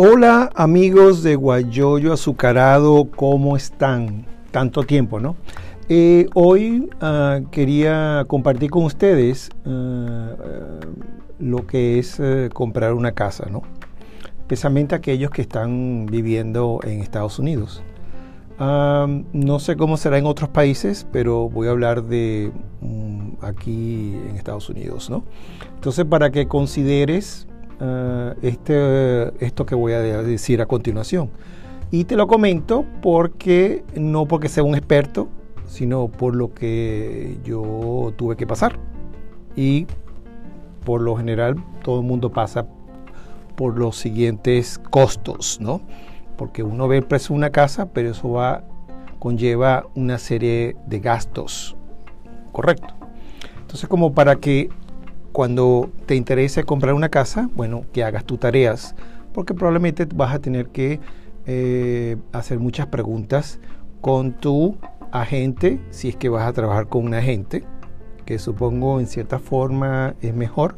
Hola amigos de Guayoyo Azucarado, ¿cómo están? Tanto tiempo, ¿no? Eh, hoy ah, quería compartir con ustedes ah, ah, lo que es eh, comprar una casa, ¿no? Especialmente aquellos que están viviendo en Estados Unidos. no sé cómo será en otros países, pero voy a hablar de mm, aquí en Estados Unidos, ¿no? Entonces, para que consideres eh, este, esto que voy a decir a continuación. Y te lo comento porque no porque sea un experto, sino por lo que yo tuve que pasar. Y por lo general todo el mundo pasa por los siguientes costos, ¿no? Porque uno ve el precio de una casa, pero eso va conlleva una serie de gastos, correcto. Entonces, como para que cuando te interese comprar una casa, bueno, que hagas tus tareas, porque probablemente vas a tener que eh, hacer muchas preguntas con tu agente, si es que vas a trabajar con un agente, que supongo en cierta forma es mejor,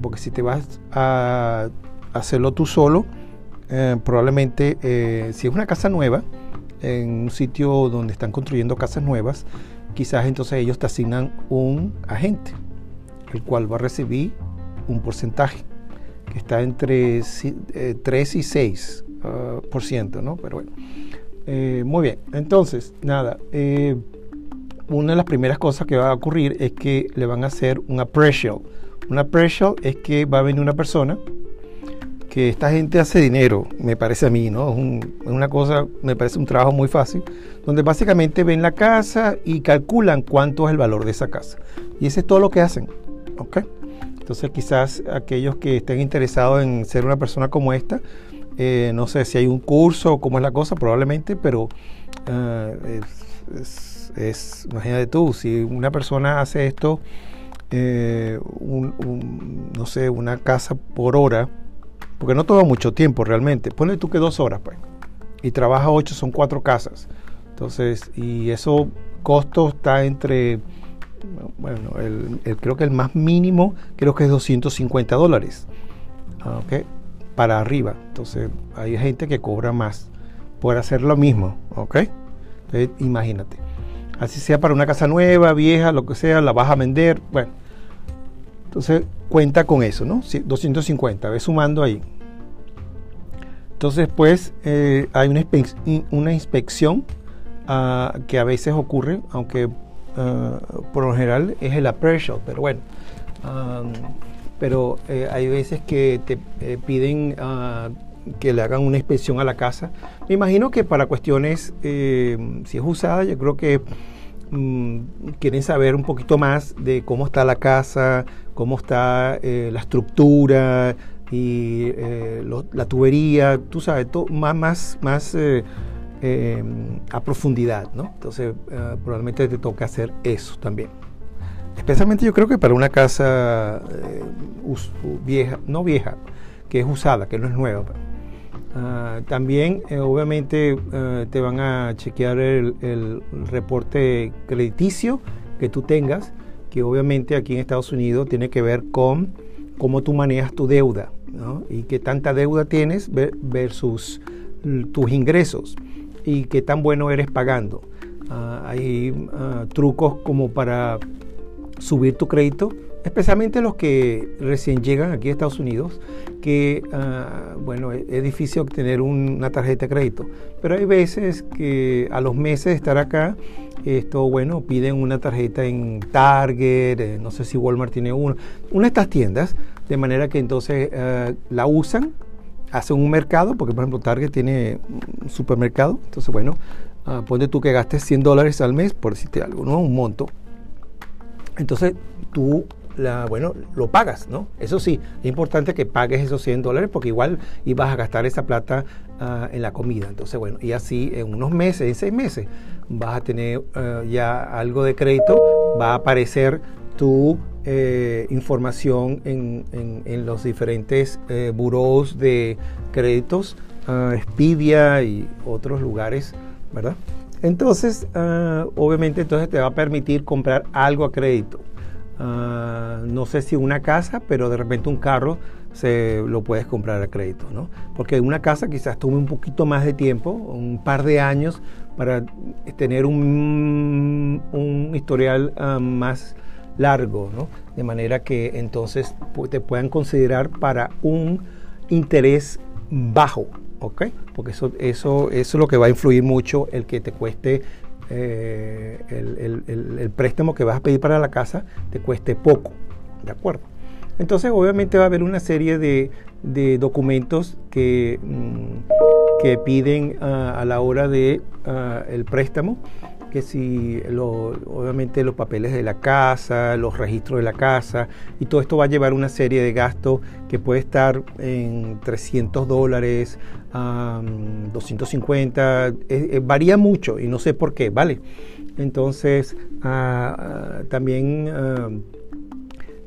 porque si te vas a hacerlo tú solo, eh, probablemente eh, si es una casa nueva, en un sitio donde están construyendo casas nuevas, quizás entonces ellos te asignan un agente el cual va a recibir un porcentaje que está entre 3 y 6 ah, por ciento, ¿no? Pero bueno, eh, muy bien. Entonces, nada, eh, una de las primeras cosas que va a ocurrir es que le van a hacer un appraisal. Un appraisal es que va a venir una persona que esta gente hace dinero, me parece a mí, ¿no? Es, una cosa, me parece un trabajo muy fácil, donde básicamente ven la casa y calculan cuánto es el valor de esa casa. Y ese es todo lo que hacen. ¿Ok? Entonces quizás aquellos que estén interesados en ser una persona como esta, eh, no sé si hay un curso o cómo es la cosa, probablemente, pero eh, es, imagínate tú, si una persona hace esto, eh, no sé, una casa por hora, porque no toma mucho tiempo realmente, ponle tú que dos horas, pues, y trabaja ocho, son cuatro casas. Entonces, y eso costo está entre bueno, el, creo que el más mínimo creo que es 250 dólares. Ah, ¿ok? Para arriba. Entonces hay gente que cobra más por hacer lo mismo. ¿Ok? Entonces, imagínate. Así sea para una casa nueva, vieja, lo que sea, la vas a vender. Bueno. Entonces cuenta con eso, ¿no? 250, ves sumando ahí. Entonces, pues eh, hay una, una inspección uh, que a veces ocurre, aunque Ah, por lo general es el appraisal, pero bueno. pero eh, hay veces que te eh, piden ah, que le hagan una inspección a la casa. Me imagino que para cuestiones, eh, si es usada, yo creo que mm, quieren saber un poquito más de cómo está la casa, cómo está la estructura y la tubería, tú sabes, más, más, más eh, a profundidad, ¿no? Entonces eh, probablemente te toca hacer eso también. Especialmente yo creo que para una casa eh, vieja, no vieja, que es usada, que no es nueva. Ah, también obviamente te van a chequear el, reporte crediticio que tú tengas, que obviamente aquí en Estados Unidos tiene que ver con cómo tú manejas tu deuda y qué tanta deuda tienes versus tus ingresos y qué tan bueno eres pagando. Ah, hay ah, trucos como para subir tu crédito, especialmente los que recién llegan aquí a Estados Unidos, que ah, bueno, es, difícil obtener una tarjeta de crédito, pero hay veces que a los meses de estar acá, esto bueno, piden una tarjeta en Target, eh, no sé si Walmart tiene una, una de estas tiendas, de manera que entonces la usan hacen un mercado, porque por ejemplo Target tiene un supermercado, entonces bueno, uh, ponte tú que gastes 100 dólares al mes, por decirte algo, ¿no? Un monto. Entonces tú, la, bueno, lo pagas, ¿no? Eso sí, es importante que pagues esos 100 dólares porque igual ibas a gastar esa plata uh, en la comida. Entonces bueno, y así en unos meses, en seis meses, vas a tener uh, ya algo de crédito, va a aparecer tu eh, información en, en, los diferentes eh, buros de créditos, uh, Expedia y otros lugares, ¿verdad? Entonces, ah, obviamente, entonces te va a permitir comprar algo a crédito. ah, no sé si una casa, pero de repente un carro se lo puedes comprar a crédito, ¿no? Porque una casa quizás tome un poquito más de tiempo, un par de años, para tener un, un historial más largo, ¿no? De manera que entonces te puedan considerar para un interés bajo, ¿ok? Porque eso, eso, eso es lo que va a influir mucho el que te cueste eh, el, préstamo que vas a pedir para la casa te cueste poco, ¿de acuerdo? Entonces obviamente va a haber una serie de, documentos que, mm, que piden ah, a la hora de ah, el préstamo que si obviamente los papeles de la casa, los registros de la casa, y todo esto va a llevar una serie de gastos que puede estar en 300 dólares, 250, eh, eh, varía mucho y no sé por qué, ¿vale? Entonces, ah, ah, también...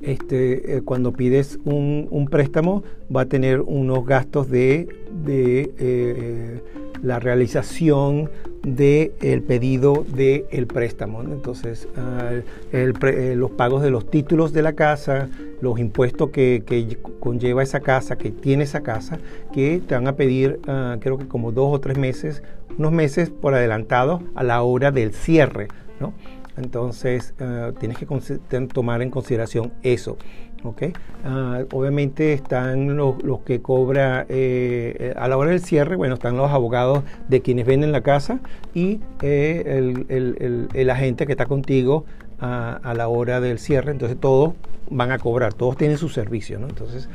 Este, eh, cuando pides un, préstamo va a tener unos gastos de, de la realización del pedido del préstamo. Entonces, ah, eh, los pagos de los títulos de la casa, los impuestos que, conlleva esa casa, que tiene esa casa, que te van a pedir, ah, creo que como dos o tres meses, unos meses por adelantado a la hora del cierre. ¿no? Entonces, ah, tienes que tomar en consideración eso. Ah, obviamente están los, que cobra eh, a la hora del cierre, bueno, están los abogados de quienes venden la casa y eh, el, agente que está contigo a la hora del cierre, entonces todos van a cobrar, todos tienen su servicio, ¿no? Entonces,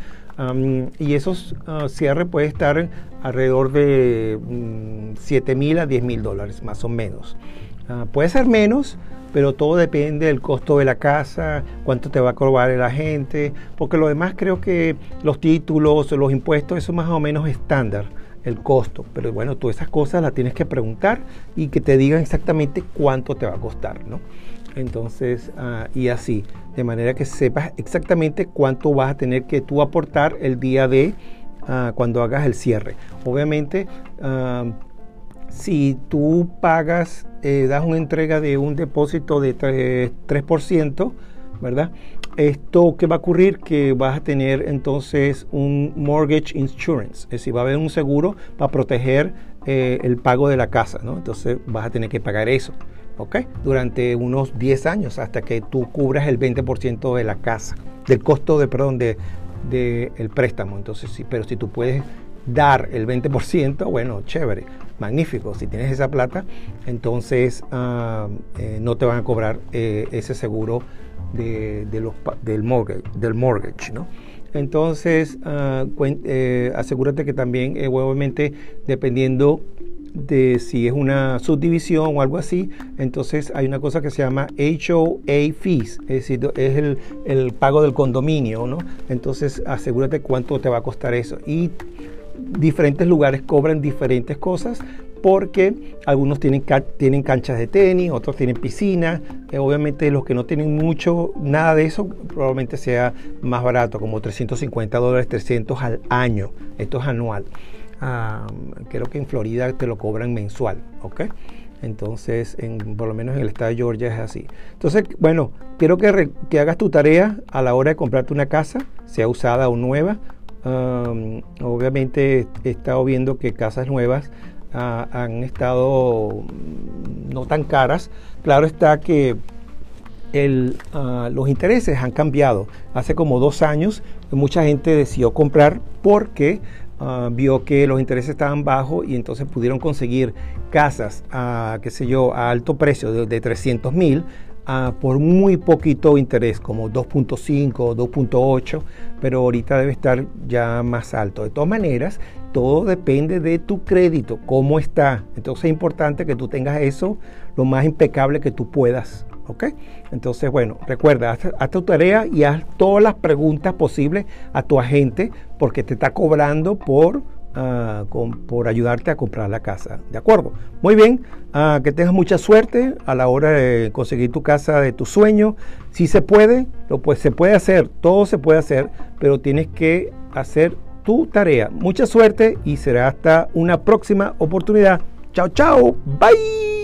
y esos uh, cierres puede estar alrededor de 7 mm, mil a 10 mil dólares, más o menos. Ah, puede ser menos, pero todo depende del costo de la casa, cuánto te va a cobrar el agente, porque lo demás creo que los títulos, los impuestos, eso más o menos estándar el costo. Pero bueno, todas esas cosas las tienes que preguntar y que te digan exactamente cuánto te va a costar, ¿no? Entonces, ah, y así, de manera que sepas exactamente cuánto vas a tener que tú aportar el día de ah, cuando hagas el cierre. Obviamente, ah, si tú pagas, eh, das una entrega de un depósito de 3%, ¿verdad? Esto que va a ocurrir que vas a tener entonces un mortgage insurance, es decir, va a haber un seguro para proteger eh, el pago de la casa, ¿no? Entonces vas a tener que pagar eso, ¿ok? Durante unos 10 años hasta que tú cubras el 20% de la casa, del costo de, perdón, de, el préstamo. Entonces, sí, pero si tú puedes dar el 20%, bueno, chévere, magnífico. Si tienes esa plata, entonces ah, eh, no te van a cobrar eh, ese seguro de, los, del, mortgage, del mortgage, ¿no? Entonces, ah, eh, asegúrate que también, obviamente, dependiendo de si es una subdivisión o algo así, entonces hay una cosa que se llama HOA fees, es decir, es el, el pago del condominio, ¿no? Entonces asegúrate cuánto te va a costar eso. Y diferentes lugares cobran diferentes cosas porque algunos tienen, tienen canchas de tenis, otros tienen piscina. Eh, obviamente los que no tienen mucho, nada de eso, probablemente sea más barato, como 350 dólares, 300 al año. Esto es anual. creo que en Florida te lo cobran mensual, ¿ok? Entonces, en, por lo menos en el estado de Georgia es así. Entonces, bueno, quiero que, que hagas tu tarea a la hora de comprarte una casa, sea usada o nueva obviamente he estado viendo que casas nuevas ah, han estado mm, no tan caras. Claro está que ah, los intereses han cambiado. Hace como dos años mucha gente decidió comprar porque ah, vio que los intereses estaban bajos y entonces pudieron conseguir casas a, qué sé yo, a alto precio de, de 300 mil por muy poquito interés, como 2.5 o 2.8, pero ahorita debe estar ya más alto. De todas maneras, todo depende de tu crédito, cómo está. Entonces es importante que tú tengas eso lo más impecable que tú puedas. ¿Ok? Entonces, bueno, recuerda, haz, tu tarea y haz todas las preguntas posibles a tu agente porque te está cobrando por Ah, por ayudarte a comprar la casa. ¿De acuerdo? Muy bien, ah, que tengas mucha suerte a la hora de conseguir tu casa de tu sueño. Si se puede, lo, pues se puede hacer, todo se puede hacer, pero tienes que hacer tu tarea. Mucha suerte y será hasta una próxima oportunidad. Chao, chao, bye.